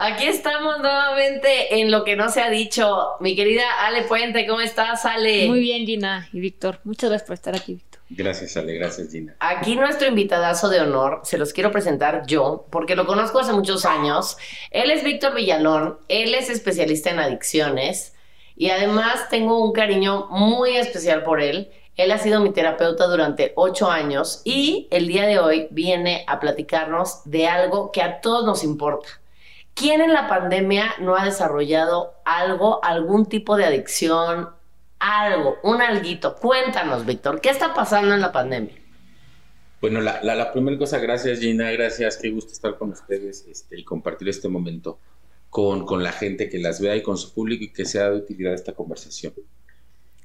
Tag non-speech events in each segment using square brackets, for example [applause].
Aquí estamos nuevamente en lo que no se ha dicho. Mi querida Ale Puente, ¿cómo estás, Ale? Muy bien, Gina y Víctor. Muchas gracias por estar aquí, Víctor. Gracias, Ale. Gracias, Gina. Aquí nuestro invitadazo de honor, se los quiero presentar yo, porque lo conozco hace muchos años. Él es Víctor Villalón, él es especialista en adicciones y además tengo un cariño muy especial por él. Él ha sido mi terapeuta durante ocho años y el día de hoy viene a platicarnos de algo que a todos nos importa ¿Quién en la pandemia no ha desarrollado algo, algún tipo de adicción, algo, un alguito? Cuéntanos, Víctor, ¿qué está pasando en la pandemia? Bueno, la, primera cosa, gracias Gina, gracias, qué gusto estar con ustedes este, y compartir este momento con, con, la gente que las vea y con su público y que sea de utilidad esta conversación.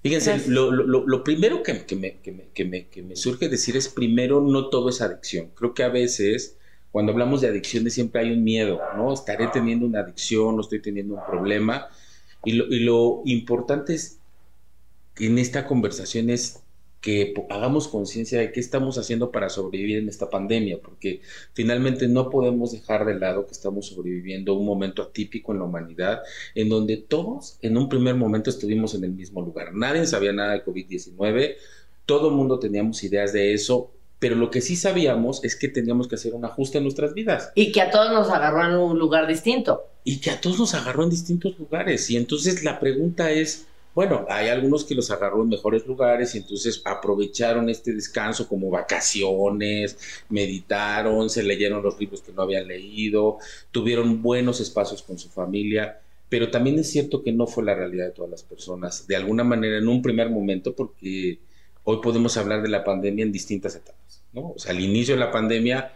Fíjense, lo, primero que, que, me, que, me, que me surge decir es, primero, no todo es adicción. Creo que a veces cuando hablamos de adicciones siempre hay un miedo, ¿no? Estaré teniendo una adicción, o estoy teniendo un problema. Y lo, importante es en esta conversación es que hagamos conciencia de qué estamos haciendo para sobrevivir en esta pandemia, porque finalmente no podemos dejar de lado que estamos sobreviviendo un momento atípico en la humanidad, en donde todos en un primer momento estuvimos en el mismo lugar. Nadie sabía nada de COVID-19, todo el mundo teníamos ideas de eso, pero lo que sí sabíamos es que teníamos que hacer un ajuste en nuestras vidas. Y que a todos nos agarró en un lugar distinto. Y que a todos nos agarró en distintos lugares. Y entonces la pregunta es, bueno, hay algunos que los agarró en mejores lugares y entonces aprovecharon este descanso como vacaciones, meditaron, se leyeron los libros que no habían leído, tuvieron buenos espacios con su familia. Pero también es cierto que no fue la realidad de todas las personas. De alguna manera, en un primer momento, porque hoy podemos hablar de la pandemia en distintas etapas. ¿no? O sea, al inicio de la pandemia,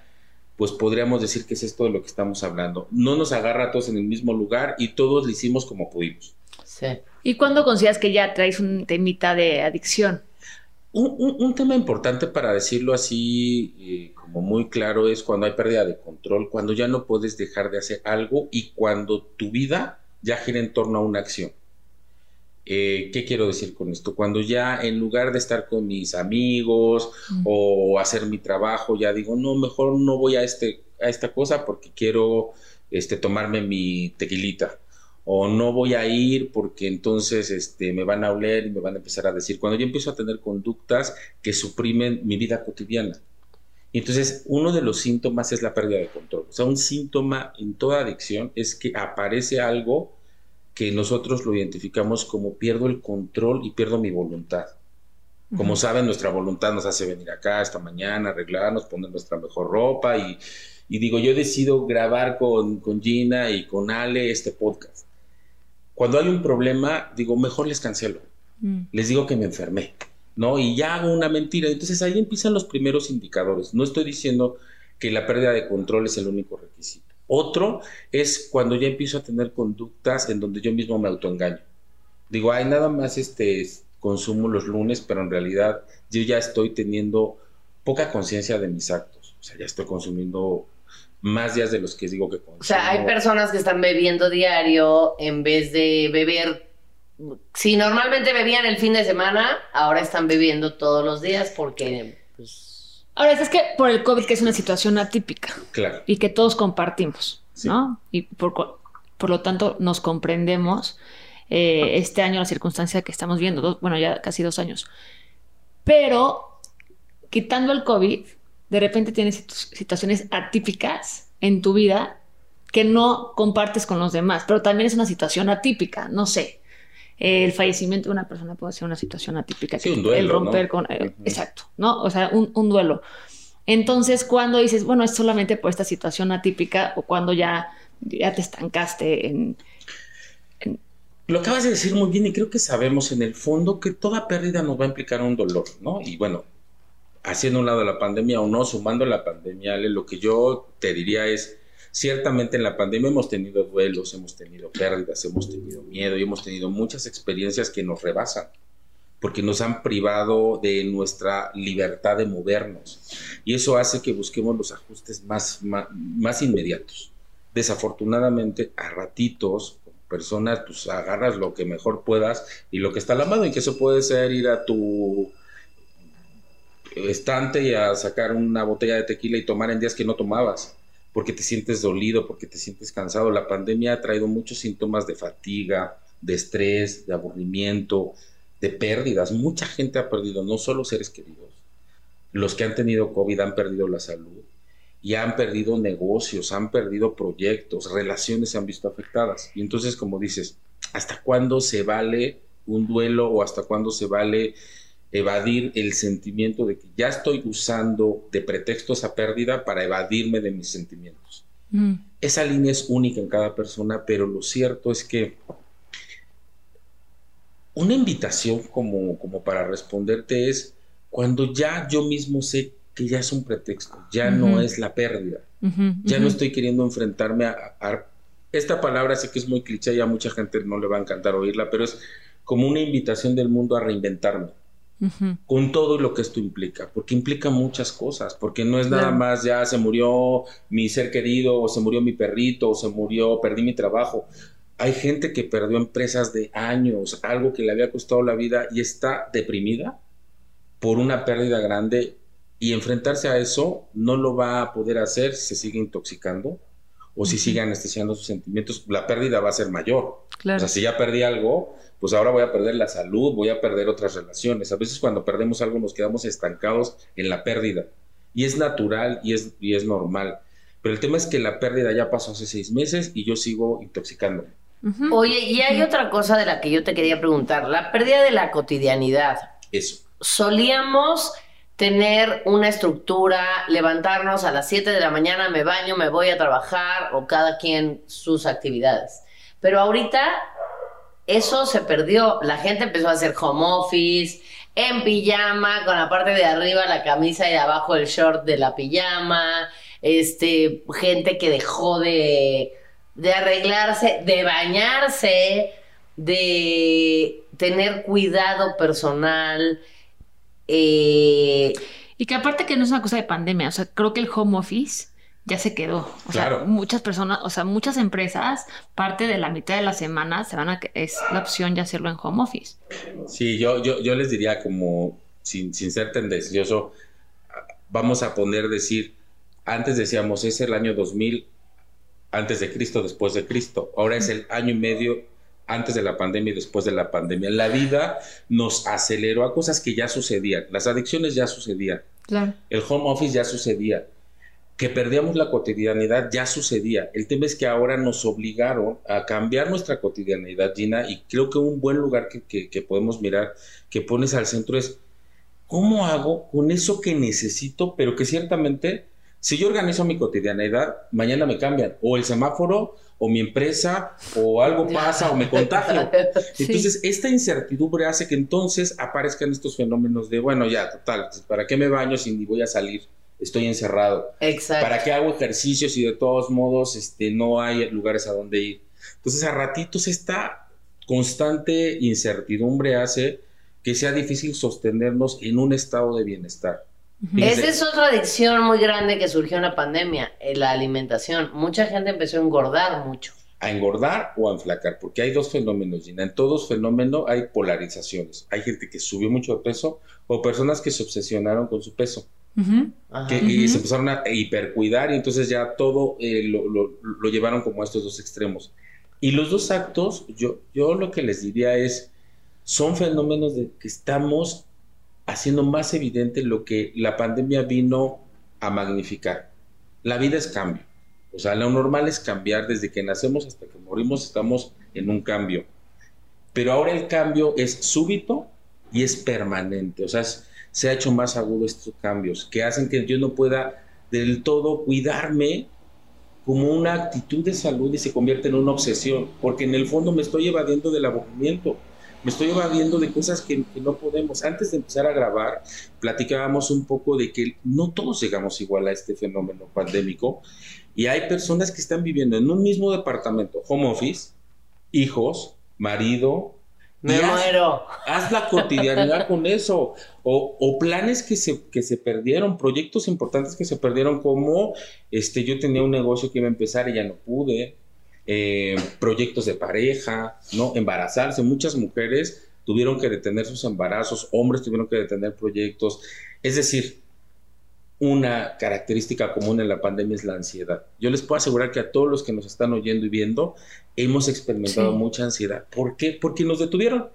pues podríamos decir que es esto de lo que estamos hablando. No nos agarra a todos en el mismo lugar y todos lo hicimos como pudimos. Sí. ¿Y cuándo consideras que ya traes un temita de adicción? Un, tema importante para decirlo así, eh, como muy claro, es cuando hay pérdida de control, cuando ya no puedes dejar de hacer algo y cuando tu vida ya gira en torno a una acción. Eh, ¿Qué quiero decir con esto? Cuando ya en lugar de estar con mis amigos mm. o hacer mi trabajo, ya digo, no, mejor no voy a, este, a esta cosa porque quiero este, tomarme mi tequilita. O no voy a ir porque entonces este, me van a oler y me van a empezar a decir. Cuando yo empiezo a tener conductas que suprimen mi vida cotidiana. entonces, uno de los síntomas es la pérdida de control. O sea, un síntoma en toda adicción es que aparece algo que nosotros lo identificamos como pierdo el control y pierdo mi voluntad. Como saben, nuestra voluntad nos hace venir acá esta mañana, arreglarnos, poner nuestra mejor ropa y, digo, yo decido grabar con, con, Gina y con Ale este podcast. Cuando hay un problema, digo, mejor les cancelo. Mm. Les digo que me enfermé, ¿no? Y ya hago una mentira. Entonces ahí empiezan los primeros indicadores. No estoy diciendo que la pérdida de control es el único requisito. Otro es cuando ya empiezo a tener conductas en donde yo mismo me autoengaño. Digo, ay, nada más este consumo los lunes, pero en realidad yo ya estoy teniendo poca conciencia de mis actos. O sea, ya estoy consumiendo más días de los que digo que consumo. O sea, hay personas que están bebiendo diario en vez de beber. Si normalmente bebían el fin de semana, ahora están bebiendo todos los días porque pues, Ahora, es que por el COVID, que es una situación atípica. Claro. Y que todos compartimos, ¿no? Y por, lo tanto nos comprendemos eh, este año la circunstancia que estamos viendo, bueno, ya casi dos años. Pero quitando el COVID, de repente tienes situaciones atípicas en tu vida que no compartes con los demás, pero también es una situación atípica, no sé el fallecimiento de una persona puede ser una situación atípica. Sí, un duelo, el romper con... Eh, exacto, ¿no? O sea, un, duelo. Entonces, cuando dices, bueno, es solamente por esta situación atípica o cuando ya, ya te estancaste en, Lo acabas de decir muy bien y creo que sabemos en el fondo que toda pérdida nos va a implicar un dolor, ¿no? Y bueno, haciendo un lado la pandemia o no, sumando la pandemia, lo que yo te diría es Ciertamente en la pandemia hemos tenido duelos, hemos tenido pérdidas, hemos tenido miedo y hemos tenido muchas experiencias que nos rebasan porque nos han privado de nuestra libertad de movernos. Y eso hace que busquemos los ajustes más, más, inmediatos. Desafortunadamente, a ratitos, personas, pues agarras lo que mejor puedas y lo que está a la mano, y que eso puede ser ir a tu estante y a sacar una botella de tequila y tomar en días que no tomabas porque te sientes dolido, porque te sientes cansado. La pandemia ha traído muchos síntomas de fatiga, de estrés, de aburrimiento, de pérdidas. Mucha gente ha perdido, no solo seres queridos. Los que han tenido COVID han perdido la salud y han perdido negocios, han perdido proyectos, relaciones se han visto afectadas. Y entonces, como dices, ¿hasta cuándo se vale un duelo o hasta cuándo se vale evadir el sentimiento de que ya estoy usando de pretexto esa pérdida para evadirme de mis sentimientos. Mm. Esa línea es única en cada persona, pero lo cierto es que una invitación como, como para responderte es cuando ya yo mismo sé que ya es un pretexto, ya no es la pérdida, ya no estoy queriendo enfrentarme a, a, Esta palabra sé que es muy cliché y a mucha gente no le va a encantar oírla, pero es como una invitación del mundo a reinventarme con todo lo que esto implica, porque implica muchas cosas, porque no es nada más ya se murió mi ser querido, o se murió mi perrito, o se murió, perdí mi trabajo. Hay gente que perdió empresas de años, algo que le había costado la vida y está deprimida por una pérdida grande y enfrentarse a eso no lo va a poder hacer si se sigue intoxicando o si sigue anestesiando sus sentimientos, la pérdida va a ser mayor. O sea, si ya perdí algo, pues ahora voy a perder la salud, voy a perder otras relaciones. A veces cuando perdemos algo nos quedamos estancados en la pérdida. Y es natural y es, y es normal. Pero el tema es que la pérdida ya pasó hace seis meses y yo sigo intoxicándome. Oye, y hay otra cosa de la que yo te quería preguntar, la pérdida de la cotidianidad. Eso. Solíamos tener una estructura, levantarnos a las 7 de la mañana, me baño, me voy a trabajar o cada quien sus actividades. Pero ahorita eso se perdió. La gente empezó a hacer home office, en pijama, con la parte de arriba la camisa y de abajo el short de la pijama. Este, gente que dejó de, de arreglarse, de bañarse, de tener cuidado personal. Eh, y que aparte que no es una cosa de pandemia, o sea, creo que el home office ya se quedó. O sea, muchas personas, o sea, muchas empresas, parte de la mitad de la semana se van a es la opción de hacerlo en home office. Sí, yo, yo, yo les diría como, sin, sin ser tendencioso, vamos a poner decir, antes decíamos, es el año 2000, antes de Cristo, después de Cristo. Ahora es el año y medio antes de la pandemia y después de la pandemia. La vida nos aceleró a cosas que ya sucedían. Las adicciones ya sucedían. Claro. El home office ya sucedía que perdíamos la cotidianidad ya sucedía. El tema es que ahora nos obligaron a cambiar nuestra cotidianidad, Gina, y creo que un buen lugar que, podemos mirar, que pones al centro es, ¿cómo hago con eso que necesito, pero que ciertamente, si yo organizo mi cotidianidad, mañana me cambian, o el semáforo, o mi empresa, o algo pasa, o me contagio. [laughs] Entonces, esta incertidumbre hace que entonces aparezcan estos fenómenos de, bueno, ya, total, ¿para qué me baño si ni voy a salir? estoy encerrado. Exacto. ¿Para qué hago ejercicios y de todos modos este, no hay lugares a donde ir? Entonces, a ratitos esta constante incertidumbre hace que sea difícil sostenernos en un estado de bienestar. Esa es otra adicción muy grande que surgió en la pandemia, en la alimentación. Mucha gente empezó a engordar mucho. A engordar o a enflacar, porque hay dos fenómenos, Gina. En todos fenómenos hay polarizaciones. Hay gente que subió mucho de peso o personas que se obsesionaron con su peso que, y se empezaron a hipercuidar y entonces ya todo eh, lo, llevaron como a estos dos extremos. Y los dos actos, yo, yo lo que les diría es, son fenómenos de que estamos haciendo más evidente lo que la pandemia vino a magnificar. La vida es cambio. O sea, lo normal es cambiar desde que nacemos hasta que morimos, estamos en un cambio. Pero ahora el cambio es súbito y es permanente. O sea, se ha hecho más agudo estos cambios, que hacen que yo no pueda del todo cuidarme como una actitud de salud y se convierte en una obsesión, porque en el fondo me estoy evadiendo del aburrimiento, me estoy evadiendo de cosas que, no podemos. Antes de empezar a grabar, platicábamos un poco de que no todos llegamos igual a este fenómeno pandémico y hay personas que están viviendo en un mismo departamento, home office, hijos, marido, me muero. Haz la cotidianidad con eso. O, planes que se, que se perdieron, proyectos importantes que se perdieron, como este, yo tenía un negocio que iba a empezar y ya no pude. Eh, proyectos de pareja, ¿no? Embarazarse. Muchas mujeres tuvieron que detener sus embarazos, hombres tuvieron que detener proyectos. Es decir, una característica común en la pandemia es la ansiedad. Yo les puedo asegurar que a todos los que nos están oyendo y viendo hemos experimentado mucha ansiedad. ¿Por qué? Porque nos detuvieron.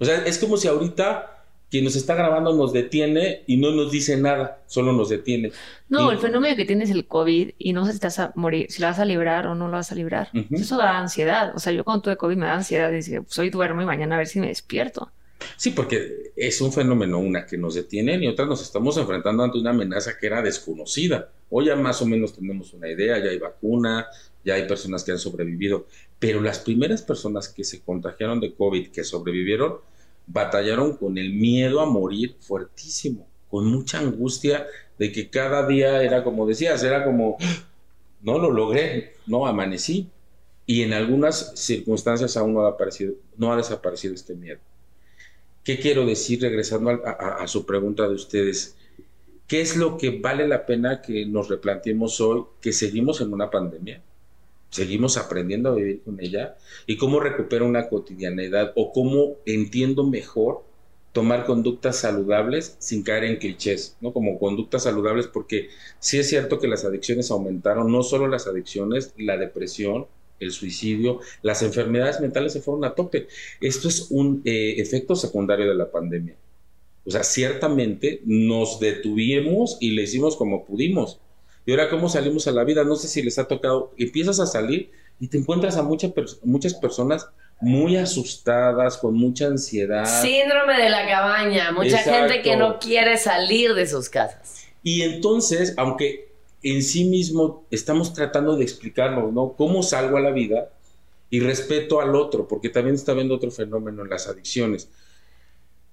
O sea, es como si ahorita quien nos está grabando nos detiene y no nos dice nada, solo nos detiene. No, el fenómeno que tienes el COVID y no sé si te vas a morir, si lo vas a librar o no lo vas a librar. Eso da ansiedad. O sea, yo cuando tuve COVID me da ansiedad decía, pues hoy duermo y mañana a ver si me despierto. Sí, porque es un fenómeno, una que nos detienen y otra nos estamos enfrentando ante una amenaza que era desconocida. Hoy ya más o menos tenemos una idea, ya hay vacuna, ya hay personas que han sobrevivido, pero las primeras personas que se contagiaron de COVID, que sobrevivieron, batallaron con el miedo a morir fuertísimo, con mucha angustia de que cada día era como decías, era como, no lo logré, no amanecí. Y en algunas circunstancias aún no ha, aparecido, no ha desaparecido este miedo. ¿Qué quiero decir regresando a, su pregunta de ustedes? ¿Qué es lo que vale la pena que nos replanteemos hoy que seguimos en una pandemia? Seguimos aprendiendo a vivir con ella y cómo recupero una cotidianidad o cómo entiendo mejor tomar conductas saludables sin caer en clichés, ¿no? Como conductas saludables porque sí es cierto que las adicciones aumentaron, no solo las adicciones, la depresión, el suicidio, las enfermedades mentales se fueron a tope. Esto es un eh, efecto secundario de la pandemia. O sea, ciertamente nos detuvimos y le hicimos como pudimos. Y ahora, ¿cómo salimos a la vida? No sé si les ha tocado. Empiezas a salir y te encuentras a muchas muchas personas muy asustadas, con mucha ansiedad. Síndrome de la cabaña. Mucha gente que no quiere salir de sus casas. Y entonces, aunque en sí mismo estamos tratando de explicarnos, ¿no? ¿Cómo salgo a la vida? Y respeto al otro, porque también está viendo otro fenómeno en las adicciones,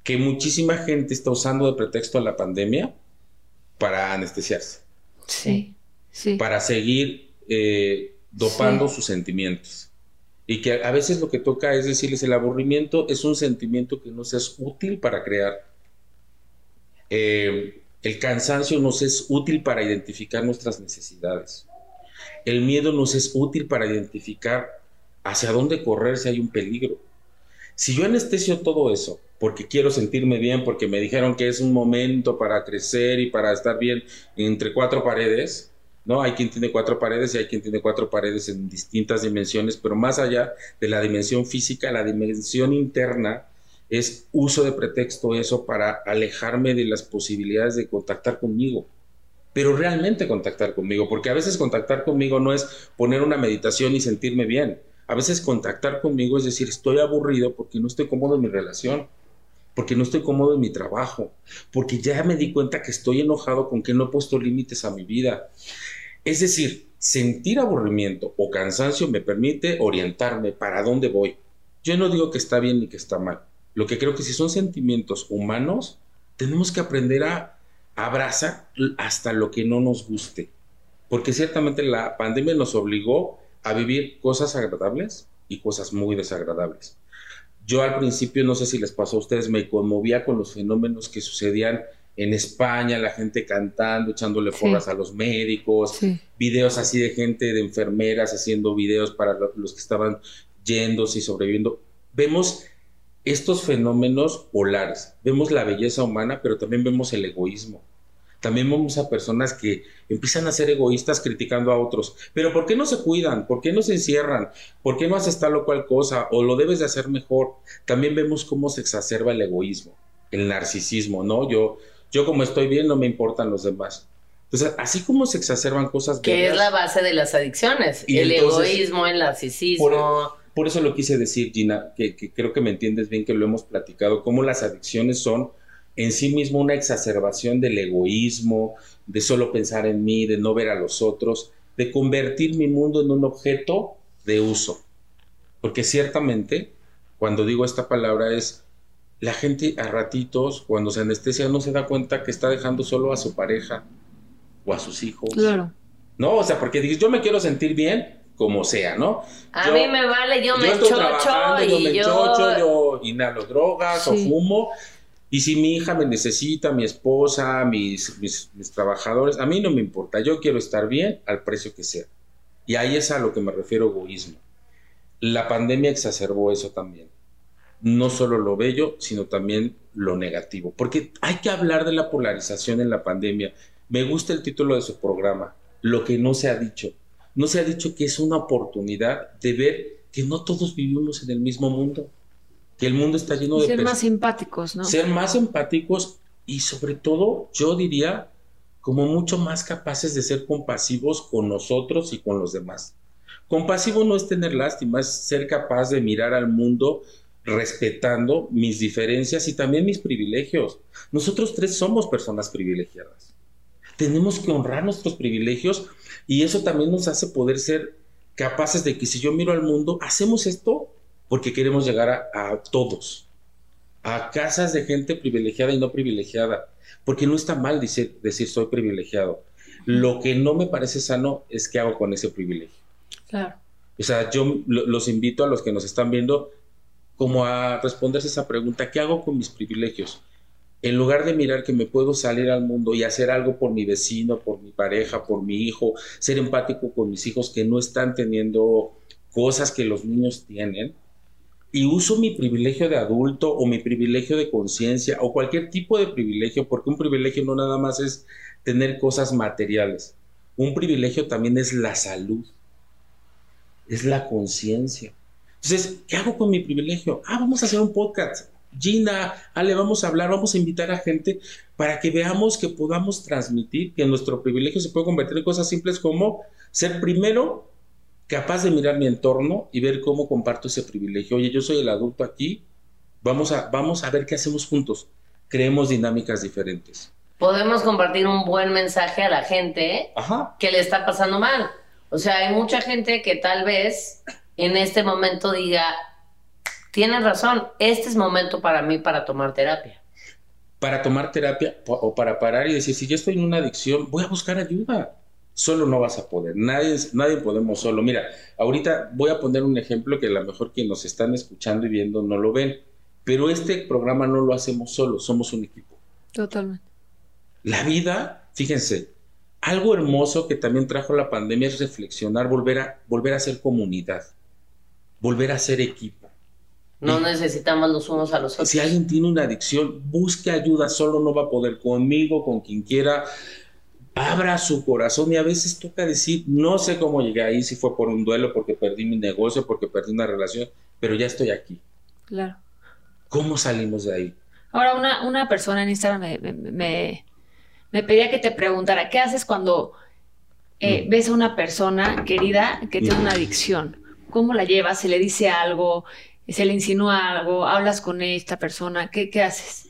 que muchísima gente está usando de pretexto a la pandemia para anestesiarse. Sí, sí. Para seguir eh, dopando sus sentimientos. Y que a veces lo que toca es decirles, el aburrimiento es un sentimiento que nos es útil para crear. Eh, el cansancio nos es útil para identificar nuestras necesidades. El miedo nos es útil para identificar hacia dónde correr si hay un peligro. Si yo anestesio todo eso porque quiero sentirme bien, porque me dijeron que es un momento para crecer y para estar bien entre cuatro paredes, ¿no? Hay quien tiene cuatro paredes y hay quien tiene cuatro paredes en distintas dimensiones, pero más allá de la dimensión física, la dimensión interna es uso de pretexto eso para alejarme de las posibilidades de contactar conmigo. Pero realmente contactar conmigo, porque a veces contactar conmigo no es poner una meditación y sentirme bien. A veces contactar conmigo es decir, estoy aburrido porque no estoy cómodo en mi relación, porque no estoy cómodo en mi trabajo, porque ya me di cuenta que estoy enojado con que no he puesto límites a mi vida. Es decir, sentir aburrimiento o cansancio me permite orientarme para dónde voy. Yo no digo que está bien ni que está mal. Lo que creo que si son sentimientos humanos, tenemos que aprender a abrazar hasta lo que no nos guste. Porque ciertamente la pandemia nos obligó a vivir cosas agradables y cosas muy desagradables. Yo al principio, no sé si les pasó a ustedes, me conmovía con los fenómenos que sucedían en España, la gente cantando, echándole porras a los médicos, videos así de gente, de enfermeras haciendo videos para los que estaban yéndose y sobreviviendo. Vemos estos fenómenos polares. Vemos la belleza humana, pero también vemos el egoísmo. También vemos a personas que empiezan a ser egoístas criticando a otros. Pero ¿por qué no se cuidan? ¿Por qué no se encierran? ¿Por qué no haces tal o cual cosa? ¿O lo debes de hacer mejor? También vemos cómo se exacerba el egoísmo, el narcisismo, ¿no? Yo, yo como estoy bien, no me importan los demás. Entonces, así como se exacerban cosas... Que es la base de las adicciones, el egoísmo, el narcisismo. Por eso lo quise decir, Gina, que, creo que me entiendes bien, que lo hemos platicado, cómo las adicciones son en sí mismo una exacerbación del egoísmo, de solo pensar en mí, de no ver a los otros, de convertir mi mundo en un objeto de uso. Porque ciertamente, cuando digo esta palabra es, la gente a ratitos, cuando se anestesia, no se da cuenta que está dejando solo a su pareja o a sus hijos. Claro. No, o sea, porque dices, yo me quiero sentir bien, como sea, ¿no? A mí me vale, yo, me chocho y yo me chocho, yo inhalo drogas o fumo. Y si mi hija me necesita, mi esposa, mis, mis, trabajadores, a mí no me importa. Yo quiero estar bien al precio que sea. Y ahí es a lo que me refiero egoísmo. La pandemia exacerbó eso también. No solo lo bello, sino también lo negativo. Porque hay que hablar de la polarización en la pandemia. Me gusta el título de su programa, Lo que no se ha dicho. No se ha dicho que es una oportunidad de ver que no todos vivimos en el mismo mundo, que el mundo está lleno de... Ser más simpáticos, ¿no? Ser más empáticos y sobre todo, yo diría, como mucho más capaces de ser compasivos con nosotros y con los demás. Compasivo no es tener lástima, es ser capaz de mirar al mundo respetando mis diferencias y también mis privilegios. Nosotros tres somos personas privilegiadas. Tenemos que honrar nuestros privilegios y eso también nos hace poder ser capaces de que si yo miro al mundo, hacemos esto porque queremos llegar a, todos, a casas de gente privilegiada y no privilegiada, porque no está mal decir, decir soy privilegiado. Lo que no me parece sano es qué hago con ese privilegio. Claro. O sea, yo los invito a los que nos están viendo como a responderse esa pregunta, ¿qué hago con mis privilegios? En lugar de mirar que me puedo salir al mundo y hacer algo por mi vecino, por mi pareja, por mi hijo, ser empático con mis hijos que no están teniendo cosas que los niños tienen, y uso mi privilegio de adulto o mi privilegio de conciencia o cualquier tipo de privilegio, porque un privilegio no nada más es tener cosas materiales. Un privilegio también es la salud, es la conciencia. Entonces, ¿qué hago con mi privilegio? Ah, vamos a hacer un podcast. Gina, Ale, vamos a hablar, vamos a invitar a gente para que veamos que podamos transmitir que nuestro privilegio se puede convertir en cosas simples como ser primero capaz de mirar mi entorno y ver cómo comparto ese privilegio. Oye, yo soy el adulto aquí, vamos a, vamos a ver qué hacemos juntos. Creemos dinámicas diferentes. Podemos compartir un buen mensaje a la gente que le está pasando mal. O sea, hay mucha gente que tal vez en este momento diga, tienes razón, este es momento para mí para tomar terapia. Para tomar terapia o para parar y decir, si yo estoy en una adicción, voy a buscar ayuda. Solo no vas a poder, nadie, nadie podemos solo. Mira, ahorita voy a poner un ejemplo que a lo mejor quienes nos están escuchando y viendo no lo ven, pero este programa no lo hacemos solo, somos un equipo. Totalmente. La vida, fíjense, algo hermoso que también trajo la pandemia es reflexionar, volver a, volver a ser comunidad volver a ser equipo. No necesitamos los unos a los otros. Si alguien tiene una adicción, busque ayuda, solo no va a poder conmigo, con quien quiera. Abra su corazón y a veces toca decir, no sé cómo llegué ahí, si fue por un duelo, porque perdí mi negocio, porque perdí una relación, pero ya estoy aquí. Claro. ¿Cómo salimos de ahí? Ahora, una, una persona en Instagram me, me, pedía que te preguntara, ¿qué haces cuando eh, mm. ves a una persona querida que tiene una adicción? ¿Cómo la llevas? ¿Se le dice algo? ¿Se le insinúa algo? ¿Hablas con esta persona? ¿Qué, qué haces?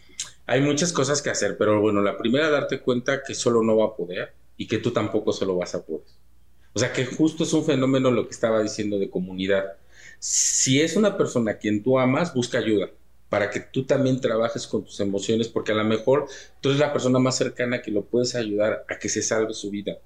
Hay muchas cosas que hacer, pero bueno, la primera, darte cuenta que solo no va a poder y que tú tampoco solo vas a poder. O sea, que justo es un fenómeno lo que estaba diciendo de comunidad. Si es una persona a quien tú amas, busca ayuda para que tú también trabajes con tus emociones, porque a lo mejor tú eres la persona más cercana que lo puedes ayudar a que se salve su vida.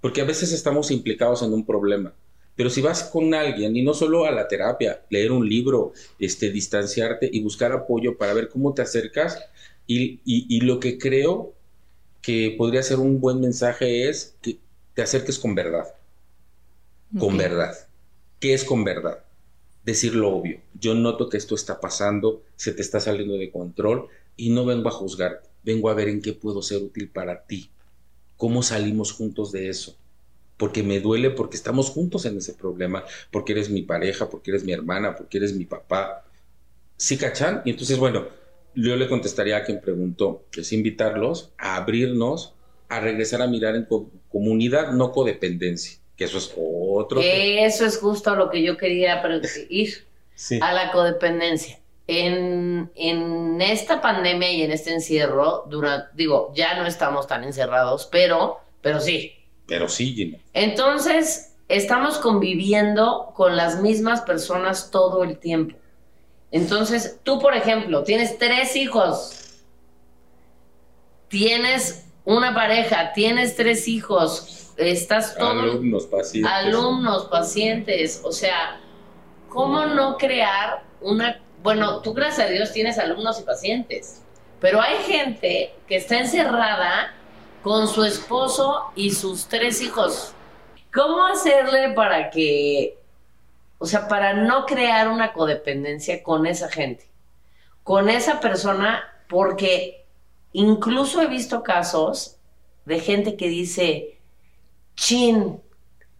Porque a veces estamos implicados en un problema pero si vas con alguien y no solo a la terapia, leer un libro, este, distanciarte y buscar apoyo para ver cómo te acercas y, y, lo que creo que podría ser un buen mensaje es que te acerques con verdad. Con verdad. ¿Qué es con verdad? Decir lo obvio. Yo noto que esto está pasando, se te está saliendo de control y no vengo a juzgarte. Vengo a ver en qué puedo ser útil para ti. ¿Cómo salimos juntos de eso? Porque me duele, porque estamos juntos en ese problema, porque eres mi pareja, porque eres mi hermana, porque eres mi papá. ¿Sí, cachan? Y entonces, bueno, yo le contestaría a quien preguntó, que es invitarlos a abrirnos, a regresar a mirar en comunidad, no codependencia, que eso es otro. Eso es justo lo que yo quería ir [laughs] a la codependencia. En, en, esta pandemia y en este encierro, durante, digo, ya no estamos tan encerrados, pero, pero sí, pero sí, Entonces, estamos conviviendo con las mismas personas todo el tiempo. Entonces, tú, por ejemplo, tienes tres hijos, tienes una pareja, tienes tres hijos, estás todo... Alumnos, pacientes. Alumnos, pacientes, o sea, ¿cómo no crear una... Bueno, tú gracias a Dios tienes alumnos y pacientes, pero hay gente que está encerrada con su esposo y sus tres hijos. ¿Cómo hacerle para que, o sea, para no crear una codependencia con esa gente, con esa persona, porque incluso he visto casos de gente que dice, chin,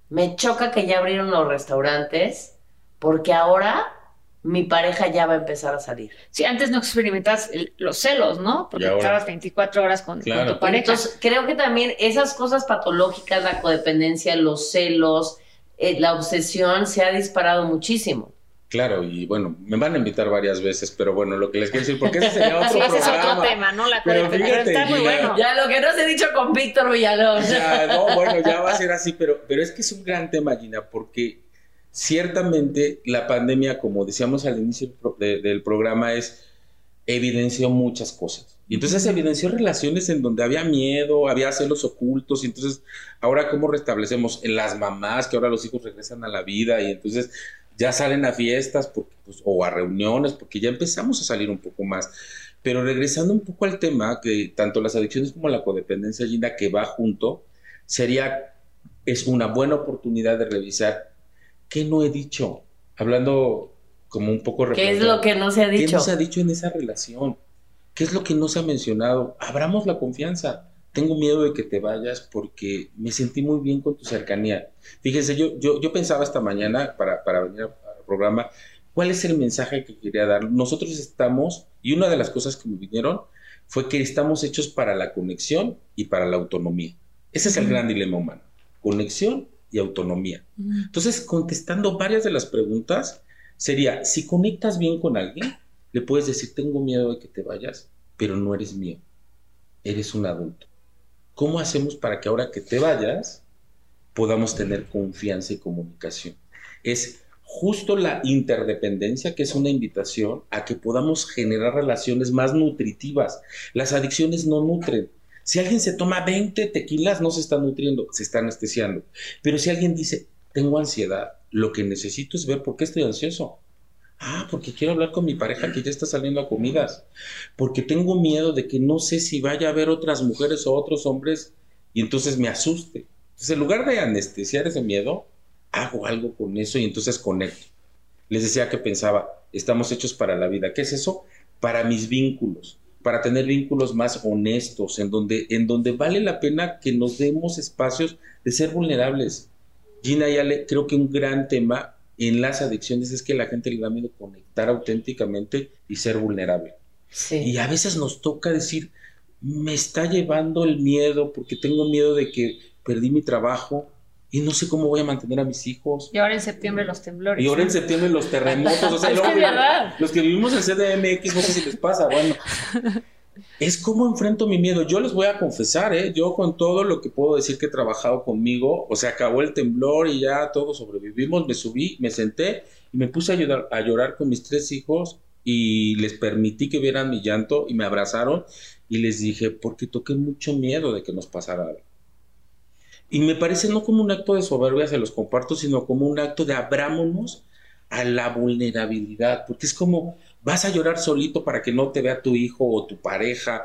me choca que ya abrieron los restaurantes porque ahora mi pareja ya va a empezar a salir. Sí, antes no experimentas el- los celos, ¿no? Porque estabas 24 horas con, con Claro. tu pareja. Entonces, creo que también esas cosas patológicas, la codependencia, los celos, eh, la obsesión se ha disparado muchísimo. Claro, y bueno, me van a invitar varias veces, pero bueno, lo que les quiero decir, porque ese sería [laughs] otro sí, ese es otro tema, ¿no? La Pero fíjate, está muy bueno. Ya lo que no se ha dicho con Víctor Villalón. Ya, no, bueno, ya va a [laughs] ser así, pero, pero es que es un gran tema, Gina, porque ciertamente la pandemia, como decíamos al inicio del pro- de- del programa, es evidenció muchas cosas. Y entonces evidenció relaciones en donde había miedo, había celos ocultos, y entonces ahora cómo restablecemos en las mamás, que ahora los hijos regresan a la vida y entonces ya salen a fiestas porque, pues, o a reuniones, porque ya empezamos a salir un poco más. Pero regresando un poco al tema, que tanto las adicciones como la codependencia, Gina, que va junto, sería, es una buena oportunidad de revisar qué no he dicho, hablando como un poco... ¿Qué es lo que no se ha ¿Qué dicho? no se ha dicho en esa relación? ¿Qué es lo que no se ha mencionado? Abramos la confianza. Tengo miedo de que te vayas porque me sentí muy bien con tu cercanía. Fíjense, yo, yo, yo pensaba esta mañana para, para venir al programa, ¿cuál es el mensaje que quería dar? Nosotros estamos, y una de las cosas que me vinieron fue que estamos hechos para la conexión y para la autonomía. Ese es el gran dilema humano, conexión y autonomía. Entonces, contestando varias de las preguntas, sería, si conectas bien con alguien, le puedes decir, tengo miedo de que te vayas, pero no eres mío, eres un adulto. ¿Cómo hacemos para que ahora que te vayas podamos tener confianza y comunicación? Es justo la interdependencia, que es una invitación a que podamos generar relaciones más nutritivas. Las adicciones no nutren. Si alguien se toma 20 tequilas, no se está nutriendo, se está anestesiando. Pero si alguien dice, tengo ansiedad, lo que necesito es ver por qué estoy ansioso. Ah, porque quiero hablar con mi pareja que ya está saliendo a comidas. Porque tengo miedo de que no sé si vaya a haber otras mujeres o otros hombres y entonces me asuste. Entonces, en lugar de anestesiar ese miedo, hago algo con eso y entonces conecto. Les decía que pensaba, estamos hechos para la vida. ¿Qué es eso? Para mis vínculos, para tener vínculos más honestos, en donde, en donde vale la pena que nos demos espacios de ser vulnerables. Gina y Ale, creo que un gran tema en las adicciones es que la gente le da miedo conectar auténticamente y ser vulnerable. Sí. Y a veces nos toca decir, me está llevando el miedo porque tengo miedo de que perdí mi trabajo y no sé cómo voy a mantener a mis hijos. Y ahora en septiembre los temblores. Y ahora en septiembre los terremotos, o sea, [laughs] Es que los que vivimos en CDMX, no sé si les pasa, bueno. [laughs] Es como enfrento mi miedo. Yo les voy a confesar, ¿eh? Yo con todo lo que puedo decir que he trabajado conmigo, o sea, acabó el temblor y ya todos sobrevivimos, me subí, me senté y me puse a llorar, a llorar con mis tres hijos y les permití que vieran mi llanto y me abrazaron y les dije, porque toqué mucho miedo de que nos pasara algo. Y me parece no como un acto de soberbia, se los comparto, sino como un acto de abrámonos a la vulnerabilidad, porque es como vas a llorar solito para que no te vea tu hijo o tu pareja.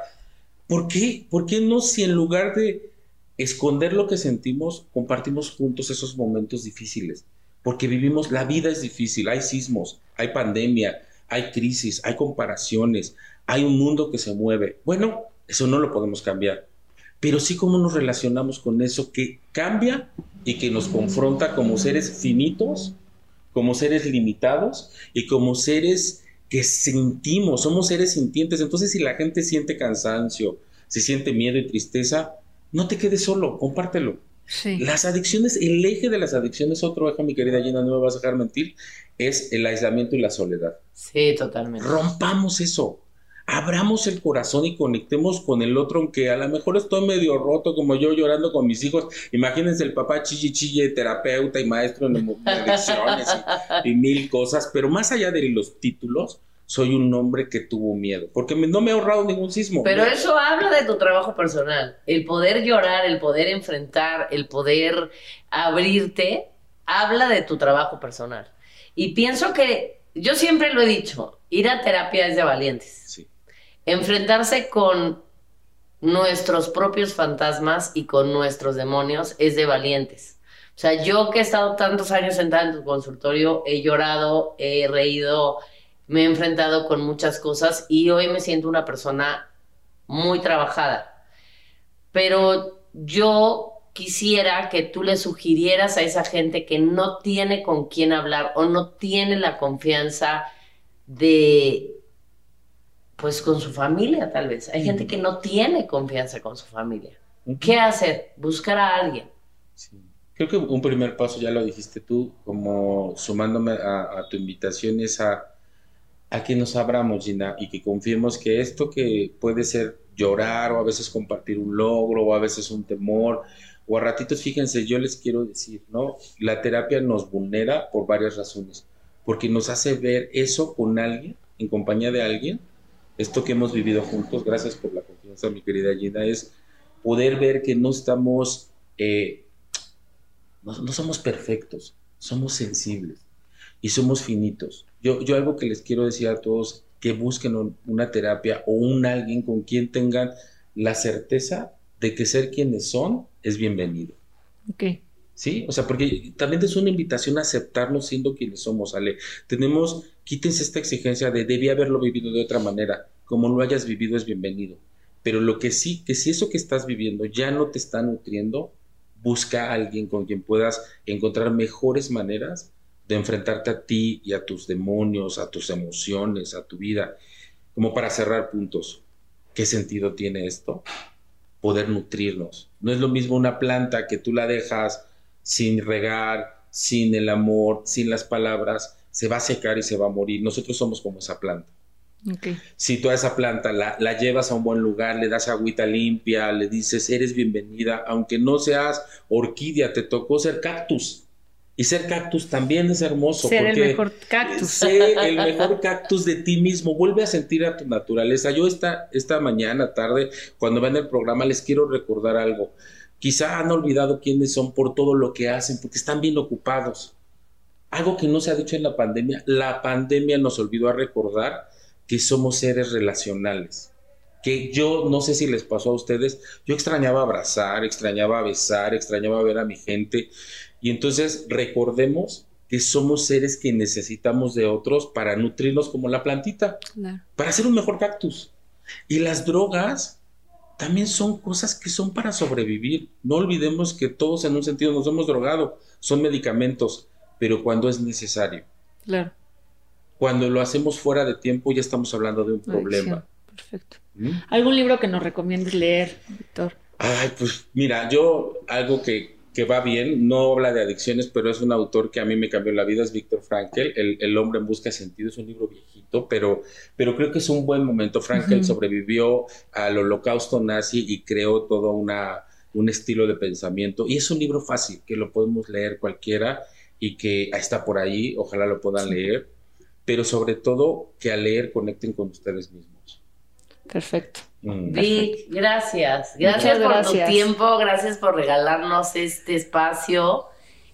¿Por qué? ¿Por qué no si en lugar de esconder lo que sentimos, compartimos juntos esos momentos difíciles? Porque vivimos, la vida es difícil, hay sismos, hay pandemia, hay crisis, hay comparaciones, hay un mundo que se mueve. Bueno, eso no lo podemos cambiar, pero sí cómo nos relacionamos con eso que cambia y que nos confronta como seres finitos, como seres limitados y como seres que sentimos, somos seres sintientes. Entonces, si la gente siente cansancio, si siente miedo y tristeza, no te quedes solo, compártelo. Sí. Las adicciones, el eje de las adicciones, otro eje, mi querida Gina, no me vas a dejar mentir, es el aislamiento y la soledad. Sí, totalmente. Rompamos eso. Abramos el corazón y conectemos con el otro, aunque a lo mejor estoy medio roto, como yo llorando con mis hijos. Imagínense el papá chille chille, terapeuta y maestro en adicciones y, y mil cosas, pero más allá de los títulos, soy un hombre que tuvo miedo, porque me- no me he ahorrado ningún sismo. Pero eso habla de tu trabajo personal. El poder llorar, el poder enfrentar, el poder abrirte, habla de tu trabajo personal. Y pienso que, yo siempre lo he dicho, ir a terapia es de valientes. Sí. Enfrentarse con nuestros propios fantasmas y con nuestros demonios es de valientes. O sea, yo que he estado tantos años sentada en tu consultorio, he llorado, he reído, me he enfrentado con muchas cosas y hoy me siento una persona muy trabajada. Pero yo quisiera que tú le sugirieras a esa gente que no tiene con quién hablar o no tiene la confianza de, pues con su familia tal vez. Hay gente que no tiene confianza con su familia. ¿Qué hacer? Buscar a alguien. Creo que un primer paso, ya lo dijiste tú, como sumándome a, tu invitación, es a, a que nos abramos, Gina, y que confiemos que esto que puede ser llorar o a veces compartir un logro o a veces un temor o a ratitos, fíjense, yo les quiero decir, ¿no? La terapia nos vulnera por varias razones, porque nos hace ver eso con alguien, en compañía de alguien, esto que hemos vivido juntos, gracias por la confianza, mi querida Gina, es poder ver que no estamos, eh, no, no, somos perfectos, somos sensibles y somos finitos. Yo, yo algo que les quiero decir a todos, que busquen una terapia o un alguien con quien tengan la certeza de que ser quienes son es bienvenido. Ok. Sí, o sea, porque también es una invitación a aceptarnos siendo quienes somos, Ale. Tenemos, quítense esta exigencia de debía haberlo vivido de otra manera. Como lo hayas vivido es bienvenido. Pero lo que sí, que si eso que estás viviendo ya no te está nutriendo, busca a alguien con quien puedas encontrar mejores maneras de enfrentarte a ti y a tus demonios, a tus emociones, a tu vida. Como para cerrar puntos, ¿qué sentido tiene esto? Poder nutrirnos. No es lo mismo una planta que tú la dejas sin regar, sin el amor, sin las palabras, se va a secar y se va a morir. Nosotros somos como esa planta. Si tú a esa planta la, la, llevas a un buen lugar, le das agüita limpia, le dices, eres bienvenida, aunque no seas orquídea, te tocó ser cactus y ser cactus también es hermoso. Ser el mejor cactus. Ser el mejor cactus de ti mismo. Vuelve a sentir a tu naturaleza. Yo esta, esta mañana, tarde, cuando ven el programa, les quiero recordar algo. Quizá han olvidado quiénes son por todo lo que hacen, porque están bien ocupados. Algo que no se ha dicho en la pandemia. La pandemia nos olvidó a recordar que somos seres relacionales que yo no sé si les pasó a ustedes, yo extrañaba abrazar, extrañaba besar, extrañaba ver a mi gente. Y entonces recordemos que somos seres que necesitamos de otros para nutrirnos como la plantita, para hacer un mejor cactus. Y las drogas también son cosas que son para sobrevivir. No olvidemos que todos en un sentido nos hemos drogado, son medicamentos, pero cuando es necesario. Claro. Cuando lo hacemos fuera de tiempo ya estamos hablando de un problema. Perfecto. ¿Mm? ¿Algún libro que nos recomiendes leer, Víctor? Ay, pues mira, yo algo que, que, va bien, no habla de adicciones, pero es un autor que a mí me cambió la vida, es Víctor Frankel, el, el, hombre en busca de sentido, es un libro viejito, pero, pero creo que es un buen momento. Frankel sobrevivió al holocausto nazi y creó todo una, un estilo de pensamiento, y es un libro fácil, que lo podemos leer cualquiera y que está por ahí, ojalá lo puedan leer, pero sobre todo que al leer conecten con ustedes mismos. Perfecto. Mm. Vic, gracias. Gracias por tu tiempo, gracias por regalarnos este espacio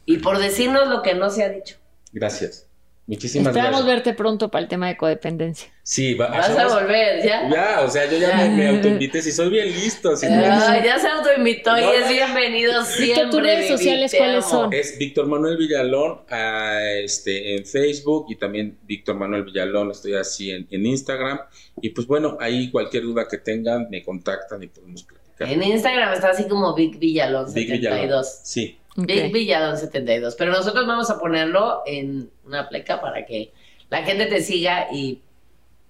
y por decirnos lo que no se ha dicho. Gracias. Muchísimas Esperamos verte pronto para el tema de codependencia. Sí, vas a volver, ya. Ya, o sea, yo ya, me, autoinvité, si soy bien listo. ya se autoinvitó y es bienvenido siempre. ¿Tus redes sociales cuáles son? Es Víctor Manuel Villalón ah, este, en Facebook y también Víctor Manuel Villalón, estoy así en, en, Instagram. Y pues bueno, ahí cualquier duda que tengan, me contactan y podemos platicar. En Instagram está así como Vic Villalón Vic 72. Villalón, sí. Vic Villalón 72. Pero nosotros vamos a ponerlo en una pleca para que la gente te siga y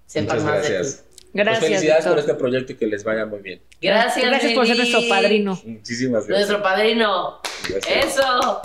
sepa más gracias. de ti. Gracias. Pues felicidades por este proyecto y que les vaya muy bien. Gracias. Gracias por ser nuestro padrino. Muchísimas gracias. Nuestro padrino. Eso.